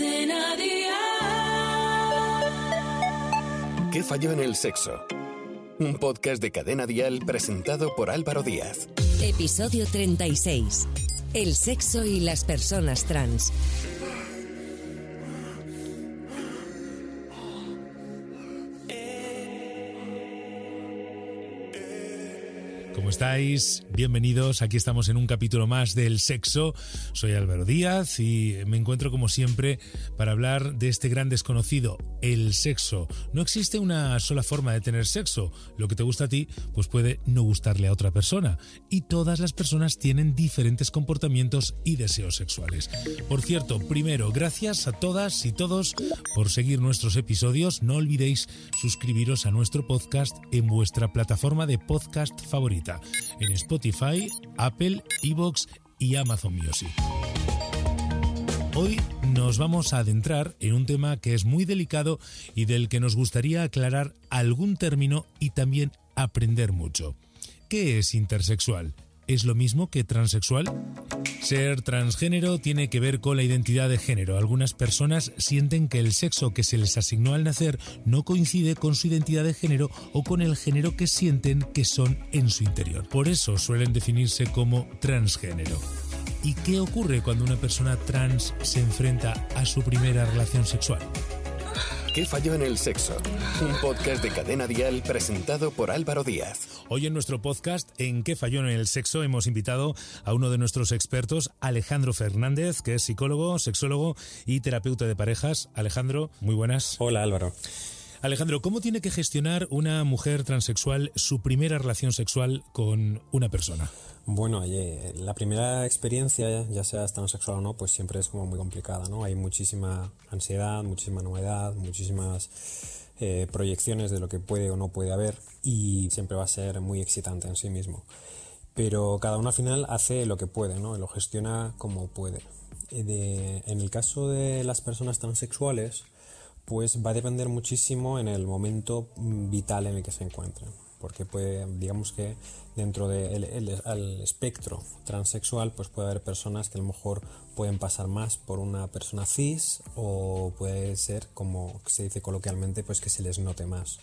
Cadena Dial. ¿Qué falló en el sexo? Un podcast de Cadena Dial presentado por Álvaro Díaz. Episodio 36. El sexo y las personas trans. Estáis? Bienvenidos. Aquí estamos en un capítulo más del sexo. Soy Álvaro Díaz y me encuentro como siempre para hablar de este gran desconocido, el sexo. No existe una sola forma de tener sexo. Lo que te gusta a ti, pues puede no gustarle a otra persona. Y todas las personas tienen diferentes comportamientos y deseos sexuales. Por cierto, primero, gracias a todas y todos por seguir nuestros episodios. No olvidéis suscribiros a nuestro podcast en vuestra plataforma de podcast favorita en Spotify, Apple, Evox y Amazon Music. Hoy nos vamos a adentrar en un tema que es muy delicado y del que nos gustaría aclarar algún término y también aprender mucho. ¿Qué es intersexual? ¿Es lo mismo que transexual? Ser transgénero tiene que ver con la identidad de género. Algunas personas sienten que el sexo que se les asignó al nacer no coincide con su identidad de género o con el género que sienten que son en su interior. Por eso suelen definirse como transgénero. ¿Y qué ocurre cuando una persona trans se enfrenta a su primera relación sexual? ¿Qué falló en el sexo? Un podcast de Cadena Dial presentado por Álvaro Díaz. Hoy en nuestro podcast En qué falló en el sexo hemos invitado a uno de nuestros expertos, Alejandro Fernández, que es psicólogo, sexólogo y terapeuta de parejas. Alejandro, muy buenas. Hola Álvaro. Alejandro, ¿cómo tiene que gestionar una mujer transexual su primera relación sexual con una persona? Bueno, la primera experiencia, ya sea transexual o no, pues siempre es como muy complicada, ¿no? Hay muchísima ansiedad, muchísima novedad, muchísimas eh, proyecciones de lo que puede o no puede haber y siempre va a ser muy excitante en sí mismo. Pero cada uno al final hace lo que puede, ¿no? Lo gestiona como puede. De, en el caso de las personas transexuales, pues va a depender muchísimo en el momento vital en el que se encuentren porque puede, digamos que dentro del el, espectro transexual pues puede haber personas que a lo mejor pueden pasar más por una persona cis o puede ser como se dice coloquialmente pues que se les note más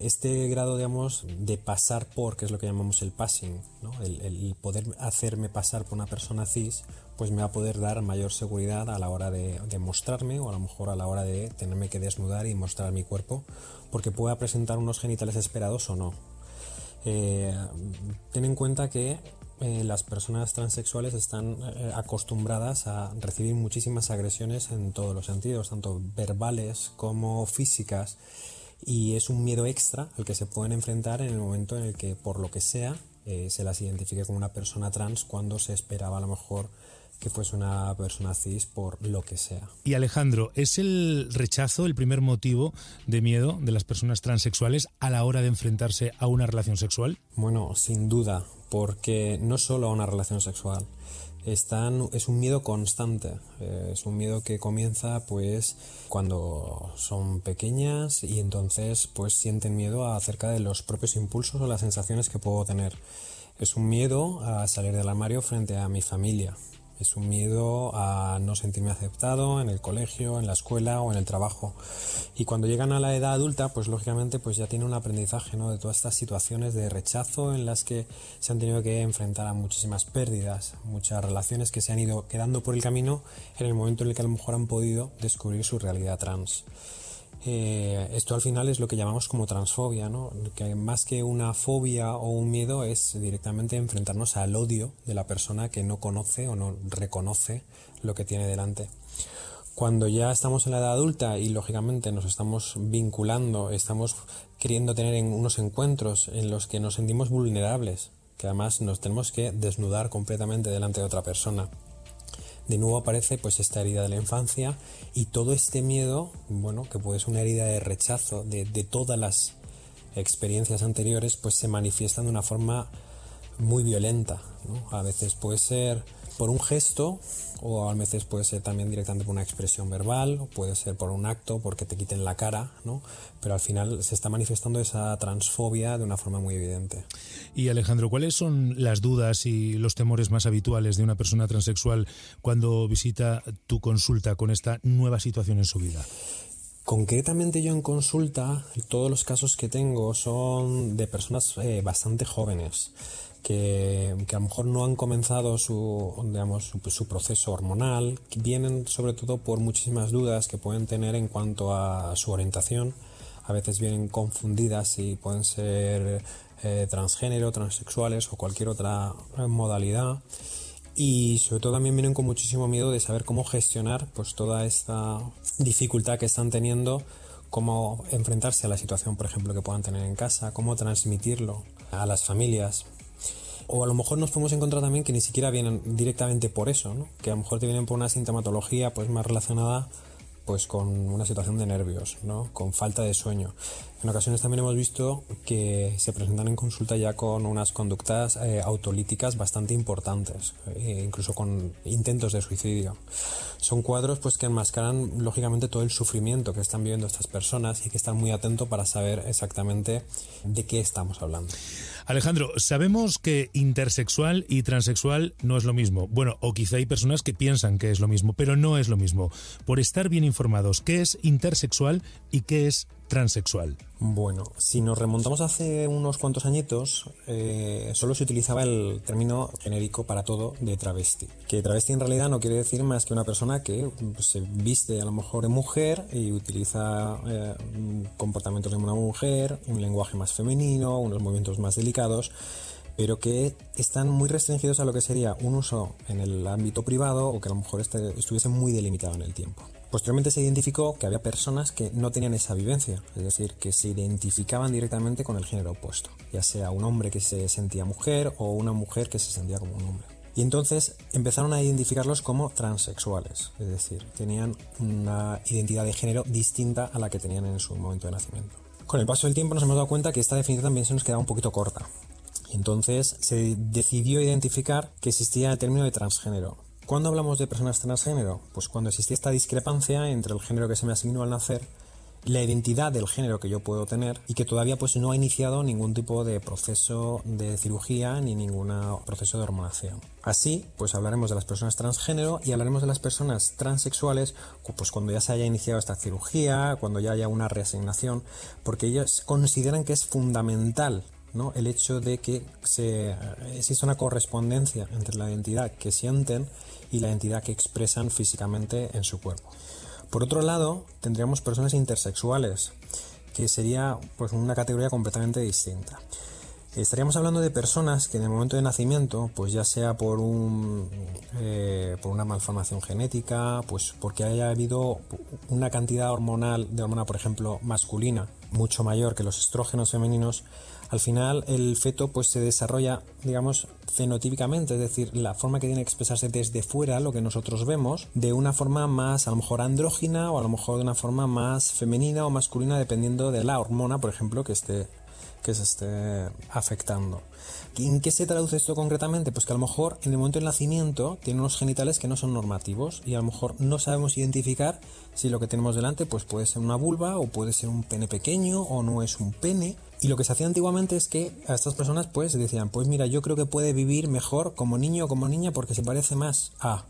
este grado digamos de pasar por que es lo que llamamos el passing ¿no? el, el, poder hacerme pasar por una persona cis pues me va a poder dar mayor seguridad a la hora de, de mostrarme o a lo mejor a la hora de tenerme que desnudar y mostrar mi cuerpo porque pueda presentar unos genitales esperados o no. Eh, ten en cuenta que eh, las personas transexuales están eh, acostumbradas a recibir muchísimas agresiones en todos los sentidos, tanto verbales como físicas, y es un miedo extra al que se pueden enfrentar en el momento en el que, por lo que sea, se las identifique como una persona trans cuando se esperaba a lo mejor que fuese una persona cis por lo que sea. Y Alejandro, ¿es el rechazo el primer motivo de miedo de las personas transexuales a la hora de enfrentarse a una relación sexual? Bueno, sin duda, porque no solo a una relación sexual. Están, es un miedo constante, eh, es un miedo que comienza pues cuando son pequeñas y entonces pues sienten miedo acerca de los propios impulsos o las sensaciones que puedo tener. Es un miedo a salir del armario frente a mi familia, es un miedo a no sentirme aceptado en el colegio, en la escuela o en el trabajo. Y cuando llegan a la edad adulta, pues lógicamente pues ya tienen un aprendizaje ¿no? de todas estas situaciones de rechazo en las que se han tenido que enfrentar a muchísimas pérdidas, muchas relaciones que se han ido quedando por el camino en el momento en el que a lo mejor han podido descubrir su realidad trans. Eh, esto al final es lo que llamamos como transfobia, ¿no? que más que una fobia o un miedo es directamente enfrentarnos al odio de la persona que no conoce o no reconoce lo que tiene delante. Cuando ya estamos en la edad adulta y lógicamente nos estamos vinculando, estamos queriendo tener en unos encuentros en los que nos sentimos vulnerables, que además nos tenemos que desnudar completamente delante de otra persona de nuevo aparece pues esta herida de la infancia y todo este miedo, bueno, que puede ser una herida de rechazo de, todas las experiencias anteriores, pues se manifiestan de una forma muy violenta. A veces puede ser por un gesto o a veces puede ser también directamente por una expresión verbal, o puede ser por un acto, porque te quiten la cara, ¿no? Pero al final se está manifestando esa transfobia de una forma muy evidente. Y Alejandro, ¿cuáles son las dudas y los temores más habituales de una persona transexual cuando visita tu consulta con esta nueva situación en su vida? Concretamente yo en consulta, todos los casos que tengo son de personas eh, bastante jóvenes que, a lo mejor no han comenzado su, digamos, su, proceso hormonal, vienen sobre todo por muchísimas dudas que pueden tener en cuanto a su orientación. A veces vienen confundidas y pueden ser eh, transgénero, transexuales o cualquier otra modalidad y sobre todo también vienen con muchísimo miedo de saber cómo gestionar pues toda esta dificultad que están teniendo cómo enfrentarse a la situación por ejemplo que puedan tener en casa cómo transmitirlo a las familias o a lo mejor nos podemos encontrar también que ni siquiera vienen directamente por eso ¿no? que a lo mejor te vienen por una sintomatología pues más relacionada pues con una situación de nervios, ¿no? con falta de sueño. En ocasiones también hemos visto que se presentan en consulta ya con unas conductas eh, autolíticas bastante importantes, eh, incluso con intentos de suicidio. Son cuadros pues que enmascaran lógicamente todo el sufrimiento que están viviendo estas personas y que están muy atentos para saber exactamente de qué estamos hablando. Alejandro, sabemos que intersexual y transexual no es lo mismo. Bueno, o quizá hay personas que piensan que es lo mismo, pero no es lo mismo. Por estar bien informados, ¿qué es intersexual y qué es transexual? Bueno, si nos remontamos hace unos cuantos añitos, eh, solo se utilizaba el término genérico para todo de travesti. Que travesti en realidad no quiere decir más que una persona que pues, se viste a lo mejor de mujer y utiliza eh, comportamientos de una mujer, un lenguaje más femenino, unos movimientos más delicados pero que están muy restringidos a lo que sería un uso en el ámbito privado o que a lo mejor este, estuviese muy delimitado en el tiempo. Posteriormente se identificó que había personas que no tenían esa vivencia, es decir, que se identificaban directamente con el género opuesto, ya sea un hombre que se sentía mujer o una mujer que se sentía como un hombre. Y entonces empezaron a identificarlos como transexuales, es decir, tenían una identidad de género distinta a la que tenían en su momento de nacimiento. Con el paso del tiempo nos hemos dado cuenta que esta definición también se nos quedaba un poquito corta. Entonces se decidió identificar que existía el término de transgénero, ¿Cuándo hablamos de personas transgénero? Pues cuando existía esta discrepancia entre el género que se me asignó al nacer la identidad del género que yo puedo tener y que todavía pues no ha iniciado ningún tipo de proceso de cirugía ni ningún proceso de hormonación. Así, pues hablaremos de las personas transgénero y hablaremos de las personas transexuales pues cuando ya se haya iniciado esta cirugía, cuando ya haya una reasignación, porque ellos consideran que es fundamental ¿no? el hecho de que se, existe una correspondencia entre la identidad que sienten y la identidad que expresan físicamente en su cuerpo. Por otro lado, tendríamos personas intersexuales, que sería pues, una categoría completamente distinta. Estaríamos hablando de personas que en el momento de nacimiento, pues ya sea por, eh, por una malformación genética, pues porque haya habido una cantidad hormonal de hormona, por ejemplo, masculina, mucho mayor que los estrógenos femeninos, al final el feto pues se desarrolla, digamos, fenotípicamente, es decir, la forma que tiene que expresarse desde fuera, lo que nosotros vemos, de una forma más a lo mejor andrógina o a lo mejor de una forma más femenina o masculina dependiendo de la hormona, por ejemplo, que esté que se esté afectando. ¿En qué se traduce esto concretamente? Pues que a lo mejor en el momento del nacimiento tiene unos genitales que no son normativos y a lo mejor no sabemos identificar si lo que tenemos delante pues puede ser una vulva o puede ser un pene pequeño o no es un pene. Y lo que se hacía antiguamente es que a estas personas pues decían, pues mira, yo creo que puede vivir mejor como niño o como niña porque se parece más a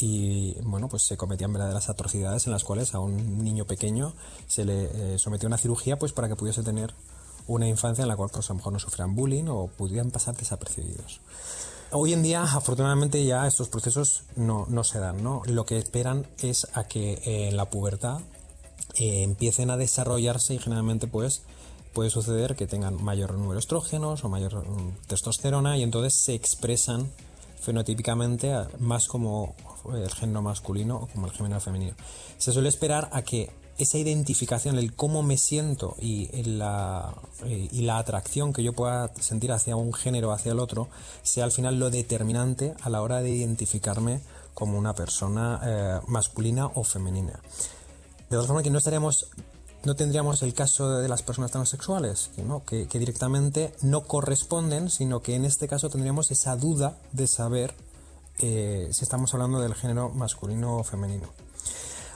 y bueno, pues se cometían verdaderas atrocidades en las cuales a un niño pequeño se le eh, sometió a una cirugía pues para que pudiese tener una infancia en la cual pues, a lo mejor no sufrían bullying o pudieran pasar desapercibidos. Hoy en día, afortunadamente, ya estos procesos no, no se dan, ¿no? Lo que esperan es a que eh, en la pubertad eh, empiecen a desarrollarse y generalmente, pues, puede suceder que tengan mayor número de estrógenos o mayor mm, testosterona y entonces se expresan fenotípicamente más como el género masculino o como el género femenino. Se suele esperar a que esa identificación, el cómo me siento y la, eh, y la atracción que yo pueda sentir hacia un género, hacia el otro, sea al final lo determinante a la hora de identificarme como una persona eh, masculina o femenina. De tal forma que no estaríamos no tendríamos el caso de las personas transexuales, ¿no? que, directamente no corresponden, sino que en este caso tendríamos esa duda de saber eh, si estamos hablando del género masculino o femenino.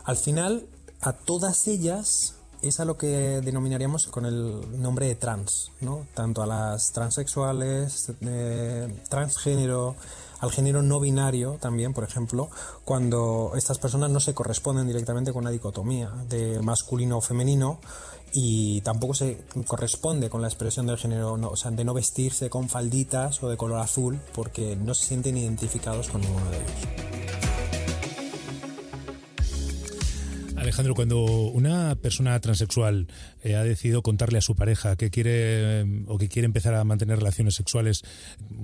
Al final, a todas ellas es a lo que denominaríamos con el nombre de trans, ¿no? Tanto a las transexuales, eh, transgénero, al género no binario también, por ejemplo, cuando estas personas no se corresponden directamente con una dicotomía de masculino o femenino y tampoco se corresponde con la expresión del género, o sea, de no vestirse con falditas o de color azul porque no se sienten identificados con ninguno de ellos. Alejandro, cuando una persona transexual eh, ha decidido contarle a su pareja que quiere eh, o que quiere empezar a mantener relaciones sexuales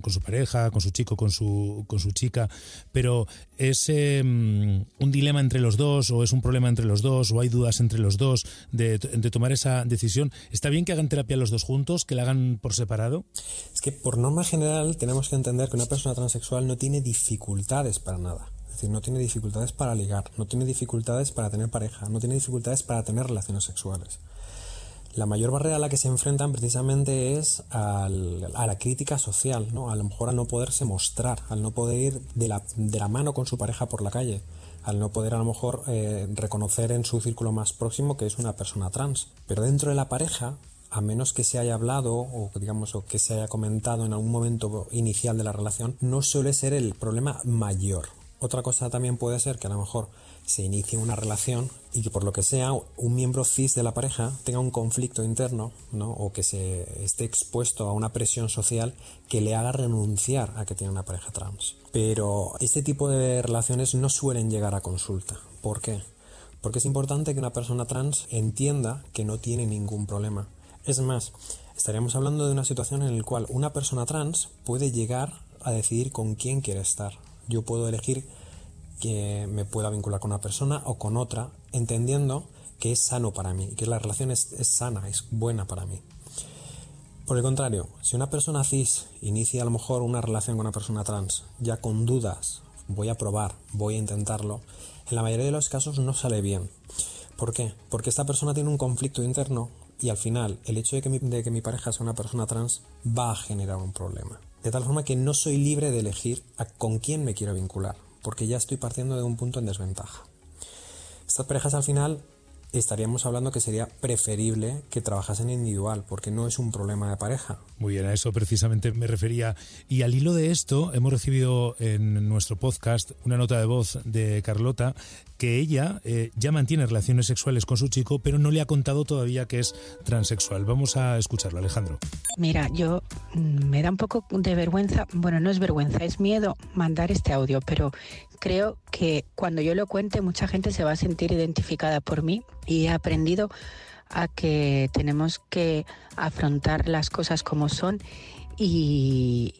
con su pareja, con su chico, con su, con su chica, pero es em, un dilema entre los dos o es un problema entre los dos o hay dudas entre los dos de, de tomar esa decisión, ¿está bien que hagan terapia los dos juntos, que la hagan por separado? Es que por norma general tenemos que entender que una persona transexual no tiene dificultades para nada decir, no tiene dificultades para ligar, no tiene dificultades para tener pareja, no tiene dificultades para tener relaciones sexuales. La mayor barrera a la que se enfrentan precisamente es a la crítica social, a lo mejor al no poderse mostrar, al no poder ir de la, de la mano con su pareja por la calle, al no poder a lo mejor eh, reconocer en su círculo más próximo que es una persona trans. Pero dentro de la pareja, a menos que se haya hablado o digamos o que se haya comentado en algún momento inicial de la relación, no suele ser el problema mayor. Otra cosa también puede ser que a lo mejor se inicie una relación y que por lo que sea un miembro cis de la pareja tenga un conflicto interno ¿no? o que se esté expuesto a una presión social que le haga renunciar a que tiene una pareja trans. Pero este tipo de relaciones no suelen llegar a consulta. ¿Por qué? Porque es importante que una persona trans entienda que no tiene ningún problema. Es más, estaríamos hablando de una situación en la cual una persona trans puede llegar a decidir con quién quiere estar yo puedo elegir que me pueda vincular con una persona o con otra, entendiendo que es sano para mí, que la relación es, sana, es buena para mí. Por el contrario, si una persona cis inicia a lo mejor una relación con una persona trans, ya con dudas, voy a probar, voy a intentarlo, en la mayoría de los casos no sale bien. ¿Por qué? Porque esta persona tiene un conflicto interno y al final el hecho de que de que mi pareja sea una persona trans va a generar un problema. De tal forma que no soy libre de elegir a con quién me quiero vincular, porque ya estoy partiendo de un punto en desventaja. Estas parejas al final estaríamos hablando que sería preferible que trabajasen individual, porque no es un problema de pareja. Muy bien, a eso precisamente me refería. Y al hilo de esto, hemos recibido en nuestro podcast una nota de voz de Carlota que ella eh, ya mantiene relaciones sexuales con su chico, pero no le ha contado todavía que es transexual. Vamos a escucharlo, Alejandro. Mira, yo mm, me da un poco de vergüenza, bueno, no es vergüenza, es miedo mandar este audio, pero creo que cuando yo lo cuente mucha gente se va a sentir identificada por mí y he aprendido a que tenemos que afrontar las cosas como son y,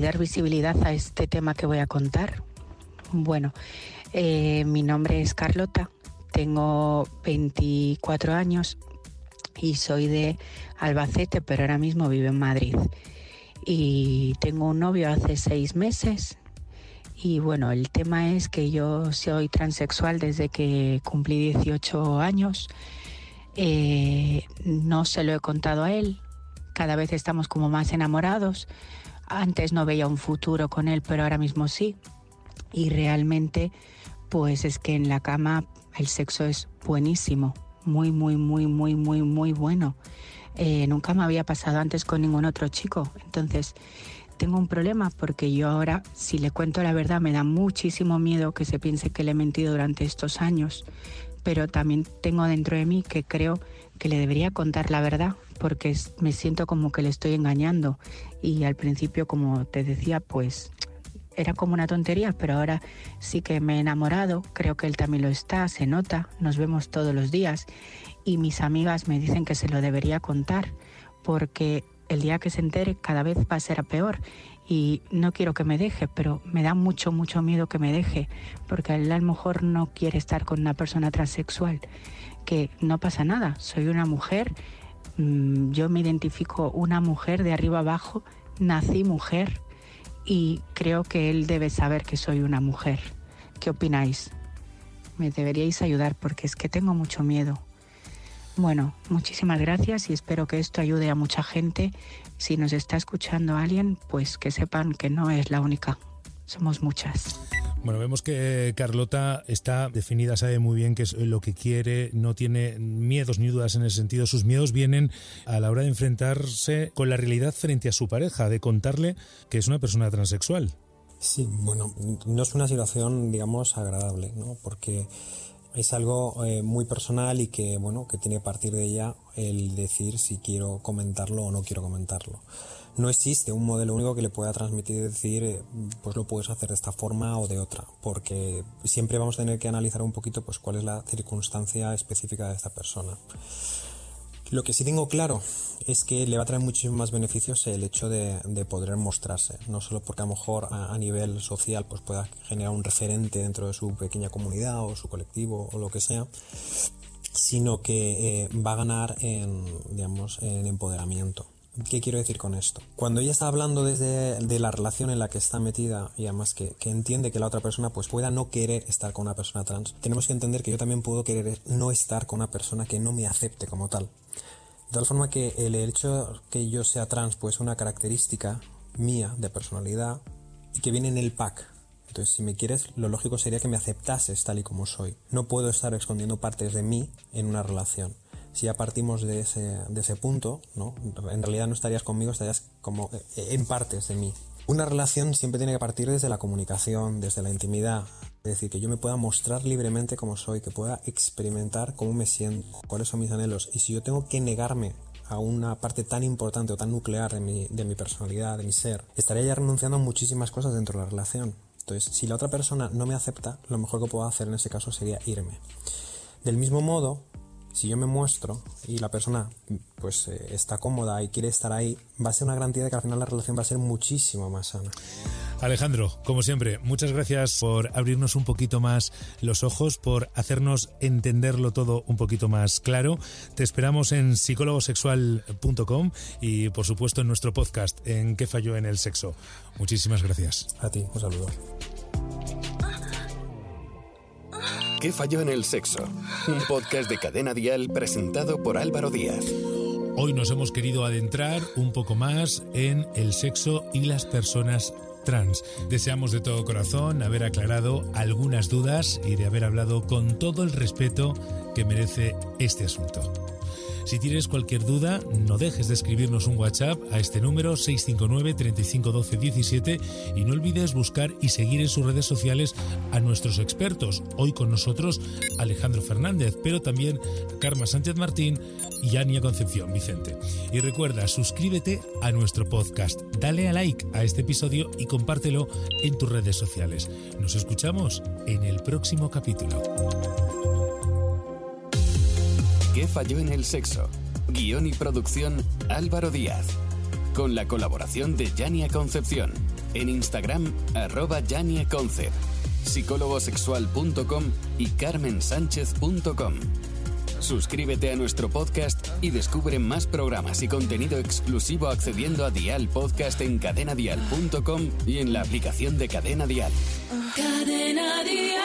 dar visibilidad a este tema que voy a contar. Bueno, eh, mi nombre es Carlota, tengo 24 años y soy de Albacete, pero ahora mismo vivo en Madrid. Y tengo un novio hace seis meses. Y bueno, el tema es que yo soy transexual desde que cumplí 18 años. Eh, no se lo he contado a él. Cada vez estamos como más enamorados. Antes no veía un futuro con él, pero ahora mismo sí. Y realmente pues es que en la cama el sexo es buenísimo, muy, muy, muy, muy, muy, muy bueno. Eh, nunca me había pasado antes con ningún otro chico. Entonces, tengo un problema porque yo ahora, si le cuento la verdad, me da muchísimo miedo que se piense que le he mentido durante estos años. Pero también tengo dentro de mí que creo que le debería contar la verdad porque me siento como que le estoy engañando. Y al principio, como te decía, pues era como una tontería, pero ahora sí que me he enamorado, creo que él también lo está, se nota, nos vemos todos los días y mis amigas me dicen que se lo debería contar porque el día que se entere cada vez va a ser peor y no quiero que me deje, pero me da mucho, mucho miedo que me deje porque él a lo mejor no quiere estar con una persona transexual, que no pasa nada, soy una mujer, mm, yo me identifico una mujer de arriba abajo, nací mujer y creo que él debe saber que soy una mujer. ¿Qué opináis? Me deberíais ayudar porque es que tengo mucho miedo. Bueno, muchísimas gracias y espero que esto ayude a mucha gente. Si nos está escuchando alguien, pues que sepan que no es la única, somos muchas. Bueno, vemos que Carlota está definida, sabe muy bien qué es lo que quiere, no tiene miedos ni dudas en ese sentido. Sus miedos vienen a la hora de enfrentarse con la realidad frente a su pareja, de contarle que es una persona transexual. Sí, bueno, no es una situación, digamos, agradable, ¿no? Porque es algo eh, muy personal y que, bueno, que tiene que partir de ella el decir si quiero comentarlo o no quiero comentarlo no existe un modelo único que le pueda transmitir y decir, eh, pues lo puedes hacer de esta forma o de otra, porque siempre vamos a tener que analizar un poquito pues cuál es la circunstancia específica de esta persona. Lo que sí tengo claro es que le va a traer muchísimos más beneficios el hecho de, poder mostrarse, no solo porque a lo mejor a, nivel social pues pueda generar un referente dentro de su pequeña comunidad o su colectivo o lo que sea, sino que eh, va a ganar en, digamos, en empoderamiento. ¿Qué quiero decir con esto? Cuando ella está hablando desde de la relación en la que está metida y además que, entiende que la otra persona pues pueda no querer estar con una persona trans, tenemos que entender que yo también puedo querer no estar con una persona que no me acepte como tal. De tal forma que el hecho que yo sea trans pues es una característica mía de personalidad y que viene en el pack. Entonces, si me quieres, lo lógico sería que me aceptases tal y como soy. No puedo estar escondiendo partes de mí en una relación si ya partimos de ese, de ese punto, ¿no? en realidad no estarías conmigo, estarías como eh, en partes de mí. Una relación siempre tiene que partir desde la comunicación, desde la intimidad. Es decir, que yo me pueda mostrar libremente como soy, que pueda experimentar cómo me siento, cuáles son mis anhelos. Y si yo tengo que negarme a una parte tan importante o tan nuclear de mi, de mi personalidad, de mi ser, estaría ya renunciando a muchísimas cosas dentro de la relación. Entonces, si la otra persona no me acepta, lo mejor que puedo hacer en ese caso sería irme. Del mismo modo, si yo me muestro y la persona pues eh, está cómoda y quiere estar ahí, va a ser una garantía de que al final la relación va a ser muchísimo más sana. Alejandro, como siempre, muchas gracias por abrirnos un poquito más los ojos, por hacernos entenderlo todo un poquito más claro. Te esperamos en psicólogosexual.com y por supuesto en nuestro podcast en ¿Qué falló en el sexo? Muchísimas gracias. A ti, un saludo. ¿Qué falló en el sexo? Un podcast de Cadena Dial presentado por Álvaro Díaz. Hoy nos hemos querido adentrar un poco más en el sexo y las personas trans. Deseamos de todo corazón haber aclarado algunas dudas y de haber hablado con todo el respeto que merece este asunto. Si tienes cualquier duda, no dejes de escribirnos un WhatsApp a este número 659 3512 17 y no olvides buscar y seguir en sus redes sociales a nuestros expertos. Hoy con nosotros Alejandro Fernández, pero también Karma Sánchez Martín y Ania Concepción Vicente. Y recuerda, suscríbete a nuestro podcast, dale a like a este episodio y compártelo en tus redes sociales. Nos escuchamos en el próximo capítulo. ¿Qué falló en el sexo? Guión y producción Álvaro Díaz. Con la colaboración de Yania Concepción. En Instagram, arroba Yania Concep. Psicólogosexual.com y carmensánchez.com. Suscríbete a nuestro podcast y descubre más programas y contenido exclusivo accediendo a Dial Podcast en cadenadial.com y en la aplicación de Cadena Dial. Cadena Dial.